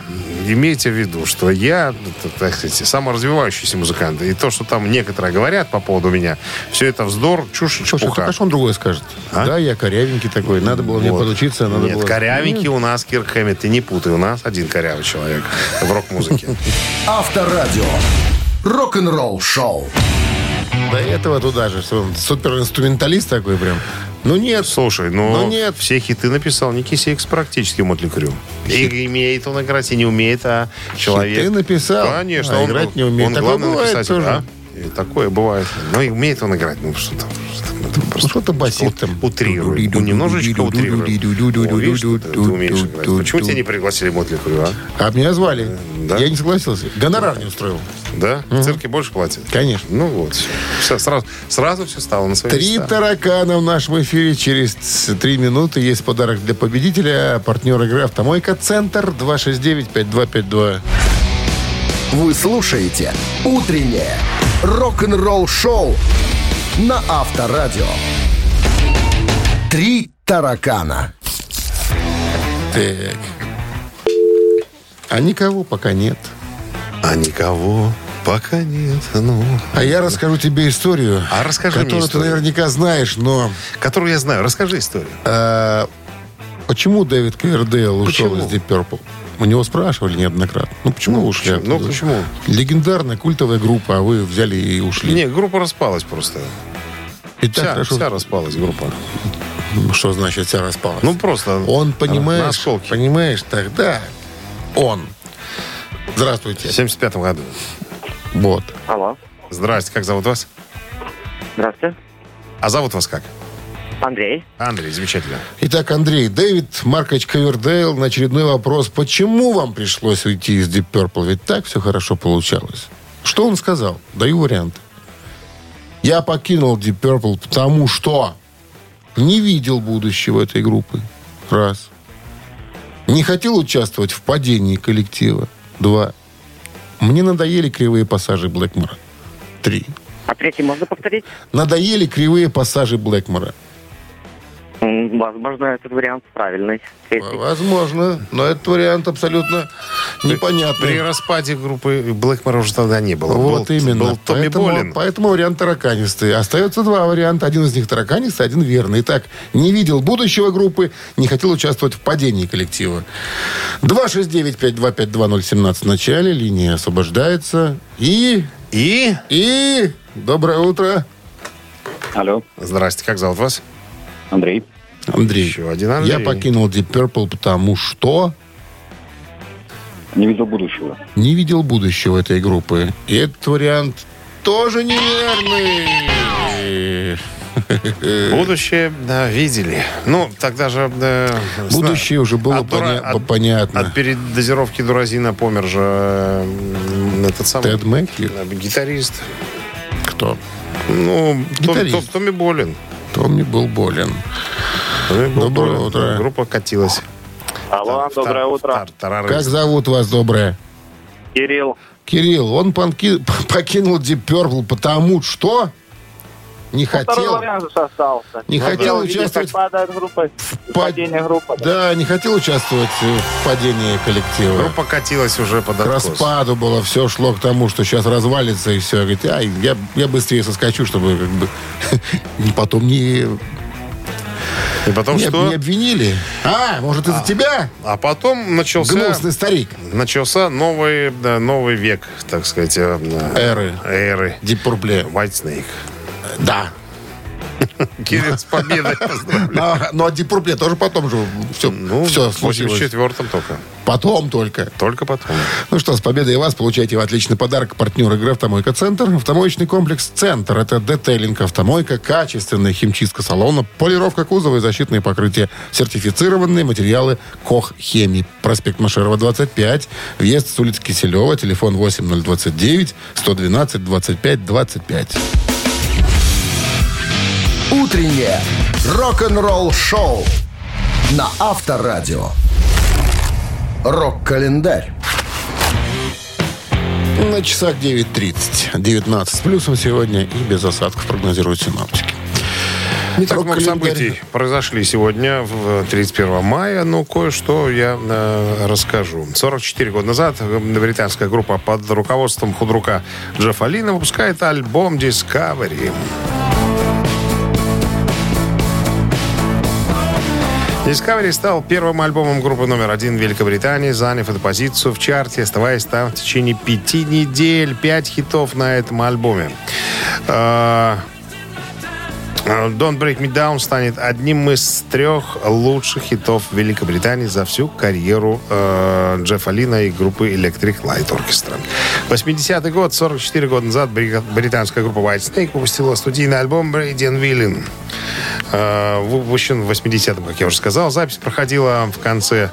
имейте в виду, что я, т- так сказать, саморазвивающийся музыкант. И то, что там некоторые говорят по поводу меня, все это вздор, чушь Слушай, чепуха. так а что он другое скажет? А? Да, я корявенький такой. Надо было мне Вот. подучиться. Надо Нет, было... корявенький у нас, Кирк Хэммит, ты не путай. У нас один корявый человек в рок-музыке. Авторадио. Рок-н-ролл шоу. До этого туда же. что он Суперинструменталист такой прям. Ну нет. Слушай, ну, Ну, нет. все хиты написал Ники Сикс практически Mötley Crüe. И имеет он играть, и не умеет, а человек... Хиты написал, Конечно, а он, играть не умеет. Он Такое главный написатель, тоже. да? И такое бывает. Ну, и умеет он играть. Ну, что там, что там, это Ну просто что-то басит там. утрирует. Ну, немножечко играть. Почему тебя не пригласили в Mötley Crüe, а? А меня звали. Да? Я не согласился. Гонорар не устроил. Да? В цирке больше платят? Конечно. Ну вот, все. сразу, сразу все стало на свои Три места. таракана в нашем эфире. Через три минуты есть подарок для победителя. Партнер игры «Автомойка Центр» 269-5252. Вы слушаете «Утреннее рок-н-ролл-шоу» на Авторадио. Три таракана. Так. А никого пока нет. А никого пока нет. Ну, А я расскажу тебе историю, А расскажи которую ты историю. наверняка знаешь, но которую я знаю. Расскажи историю. э, почему Дэвид Ковердейл ушел из Deep Purple? У него спрашивали неоднократно. Ну, почему вы ушли? почему? Ну, оттуда? почему? Легендарная культовая группа, а вы взяли и ушли. Не, группа распалась просто. И так Вся, хорошо. вся распалась группа. Ну, Что значит вся распалась? Ну, просто он, понимаешь, понимаешь, тогда он. Здравствуйте. В 75 году. Вот. Алло. Здрасте, как зовут вас? Здравствуйте. А зовут вас как? Андрей. Андрей, замечательно. Итак, Андрей, Дэвид Маркович Ковердейл на очередной вопрос. Почему вам пришлось уйти из Deep Purple? Ведь так все хорошо получалось. Что он сказал? Даю варианты. Я покинул Deep Purple, потому что не видел будущего этой группы. Раз. Не хотел участвовать в падении коллектива. Два. Мне надоели кривые пассажи Блэкмора. Три. А третий можно повторить? Надоели кривые пассажи Блэкмора. Возможно, этот вариант правильный. Возможно, но этот вариант абсолютно непонятный. При распаде группы Блэкмора уже тогда не было. Вот был, именно. Был Томми поэтому, Болин. поэтому вариант тараканистый. Остается два варианта. Один из них тараканистый, один верный. Итак, не видел будущего группы, не хотел участвовать в падении коллектива. 269-525-2017 в начале. Линия освобождается. И... И... И... Доброе утро. Алло, Здрасте, как зовут вас? Андрей. Андрей. Еще один Андрей. Я покинул Deep Purple, потому что Не видел будущего. не видел будущего этой группы. И этот вариант тоже неверный. Будущее, да, видели. Ну, тогда же... да, Будущее уже было от дура- поня- от- понятно. От передозировки дуразина помер же м, этот самый... Тед Мэкки? э, Гитарист. Кто? Ну, Том- Гитарист. Том- Томми Болин. Томми был болен. Был Доброе утро. Группа катилась. Алло, Тар- доброе утро. тар-. Как зовут вас, доброе? Кирилл. Кирилл, он понки- покинул Deep Purple, потому что не Второй хотел... остался. Не хотел видеть, участвовать падает группа, па- падение группы. Да, не хотел участвовать в падении коллектива. Группа катилась уже под К откос. распаду было, все шло к тому, что сейчас развалится и все. Говорит, ай, я, я быстрее соскочу, чтобы как бы потом не, И потом не, что? не обвинили. А, может, из-за тебя? А потом начался, Гнусный старик. начался новый, да, новый век, так сказать. э, Эры. Эры. Deep Purple. White Snake. Да. Кирилл, с победой. Но, но Deep Purple тоже потом же все, Ну, все в 84-м только. Потом только. Только потом. Ну что, с победой вас получаете отличный подарок. Партнер игры «Автомойка Центр». Автомоечный комплекс «Центр». Это детейлинг автомойка, качественная химчистка салона, полировка кузова и защитные покрытия. Сертифицированные материалы «Кох Хемии». Проспект Машерова, 25. Въезд с улицы Киселева. Телефон 8029 112 25 25. Утреннее рок-н-ролл-шоу на Авторадио. Рок-календарь. На часах 9.30. 19 с плюсом сегодня и без осадков прогнозируют синоптики. Не так много событий произошли сегодня, в 31 мая, но кое-что я э, расскажу. 44 года назад э, британская группа под руководством худрука Джеффа Лина выпускает альбом Discovery. Discovery стал первым альбомом группы номер один в Великобритании, заняв эту позицию в чарте, оставаясь там в течение пяти недель. Пять хитов на этом альбоме. А, Don't Break Me Down станет одним из трех лучших хитов Великобритании за всю карьеру э, Джеффа Лина и группы Electric Light Orchestra. 80-й год, 44 года назад, бри- британская группа White Snake выпустила студийный альбом Brady and Villain. Э, выпущен в 80-м, как я уже сказал. Запись проходила в конце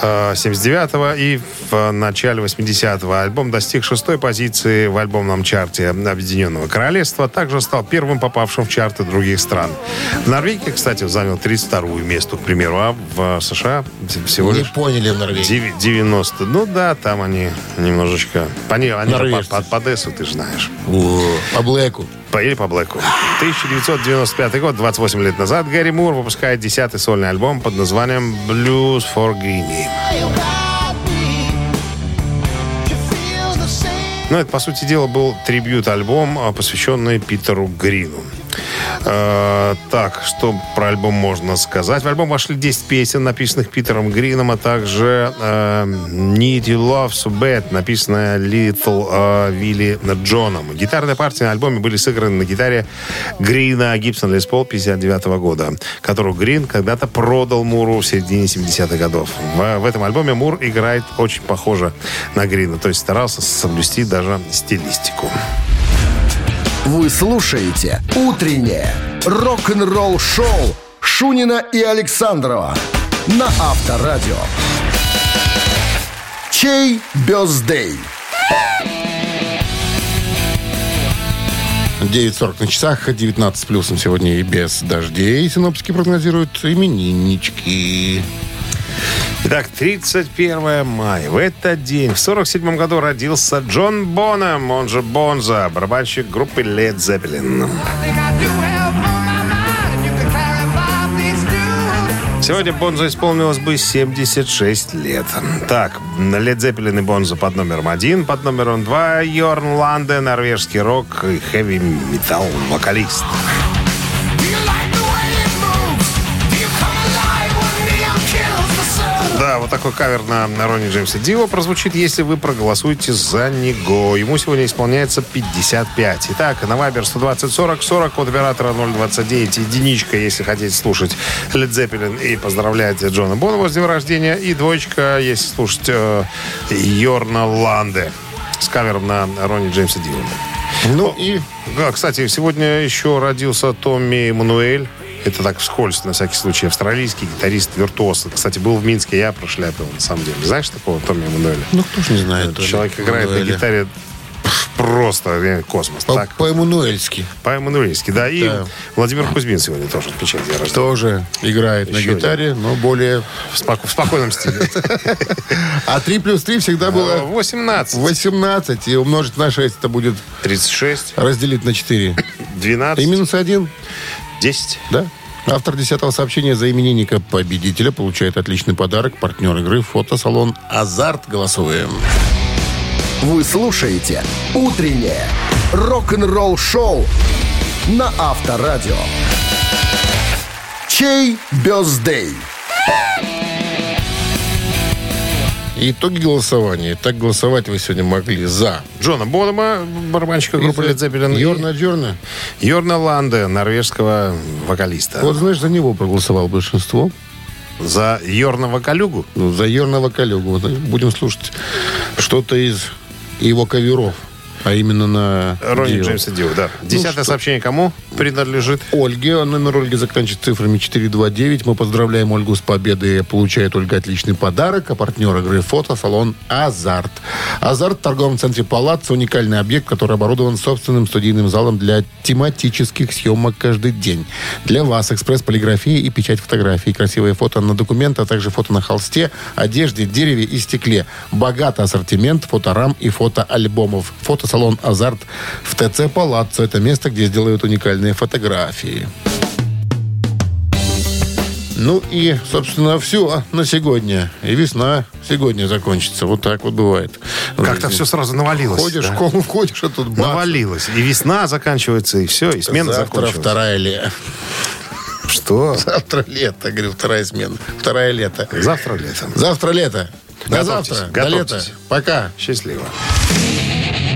э, 79-го и в начале 80-го. Альбом достиг шестой позиции в альбомном чарте Объединенного Королевства. Также стал первым попавшим в чарты других стран. В Норвегии, кстати, занял 32-е место, к примеру, а в США всего Не лишь поняли в Норвегии. Деви- 90. Ну да, там они немножечко... Они, они Норвежцы. под, под Одессу, ты же знаешь. О, По Блэку. По, или по Блэку. 1995 год, 28 лет назад, Гэри Мур выпускает десятый сольный альбом под названием «Blues for Guinea». Ну, это, по сути дела, был трибют-альбом, а, посвященный Питеру Грину. Э, так, что про альбом можно сказать? В альбом вошли 10 песен, написанных Питером Грином, а также э, Need You Love So Bad, написанная Little э, Вилли Джоном. Гитарные партии на альбоме были сыграны на гитаре Грина Гибсон Лес Пол 59 года, которую Грин когда-то продал Муру в середине 70-х годов. В, в этом альбоме Мур играет очень похоже на Грина, то есть старался соблюсти даже стилистику. Вы слушаете «Утреннее рок-н-ролл-шоу» Шунина и Александрова на Авторадио. Чей бездей? 9.40 на часах, 19 с плюсом сегодня и без дождей. Синоптики прогнозируют имениннички. Итак, 31 мая. В этот день, в 47 году, родился Джон Бонем, он же Бонза, барабанщик группы Led Zeppelin. Сегодня Бонзо исполнилось бы 76 лет. Так, Led Zeppelin и Бонзо под номером один, под номером два Йорн Ланде, норвежский рок и хэви-метал вокалист. Такой кавер на, на Ронни Джеймса Дио прозвучит, если вы проголосуете за него. Ему сегодня исполняется 55. Итак, на Вайбер 120 40 40, код оператора 029, единичка, если хотите слушать Led Zeppelin и поздравлять Джона Бонова с днем рождения, и двоечка, если слушать э, Йорна Ланде с кавером на Ронни Джеймса Дио. Ну и Да, кстати, сегодня еще родился Томми Мануэль. Это так вскользь, на всякий случай. Австралийский гитарист-виртуоз. Кстати, был в Минске, я прошляпил, на самом деле. Знаешь такого Томми Мануэля? ну кто ж не знает. Человек играет на гитаре просто космос. По- Так, По-эммануэльски. по-эмануэльски, да. И Да. Владимир Кузьмин сегодня тоже день рождения. Тоже играет на Еще один. гитаре, но более... В, споко- в спокойном стиле. А 3 плюс 3 всегда было 18, 18. И умножить на 6 это будет 36, разделить на 4. 12, И минус 1, 10. да? Автор десятого сообщения за именинника победителя получает отличный подарок. Партнер игры фотосалон «Азарт». Голосуем. Вы слушаете «Утреннее рок-н-ролл-шоу» на Авторадио. Чей бездей? Итоги голосования. Так голосовать вы сегодня могли за Джона Бонома, барабанщика группы Led Zeppelin. Йорна Джорна. Йорна Ланде, норвежского вокалиста. Вот, знаешь, за него проголосовало большинство. За Йорна Вокалюгу. Ну, за Йорного коллегу. Вот, Будем слушать что-то из его каверов. А именно на Ронни Дио. Джеймса Дио, да. Десятое что? сообщение кому принадлежит? Ольге. Номер Ольги заканчивается цифрами 429. Мы поздравляем Ольгу с победой. Получает Ольга отличный подарок. А партнер игры фотосалон «Азарт». «Азарт» в торговом центре «Палац» уникальный объект, который оборудован собственным студийным залом для тематических съемок каждый день. Для вас экспресс-полиграфия и печать фотографий. Красивые фото на документ, а также фото на холсте, одежде, дереве и стекле. Богатый ассортимент фоторам и фотоальбомов. Фотосалон «Азарт» в ТЦ «Палаццо». Это место, где сделают уникальные фотографии. Ну и, собственно, все на сегодня. И весна сегодня закончится. Вот так вот бывает. Как-то все сразу навалилось. Ходишь, да? в школу входишь, а тут бац. Навалилось. И весна заканчивается, и все, и смена Завтра закончилась. вторая лето. Что? Завтра лето, говорю, вторая смена. Вторая лето. Завтра летом. Завтра лето. До Готовьтесь, завтра. До готовьтесь. лета. Пока. Счастливо.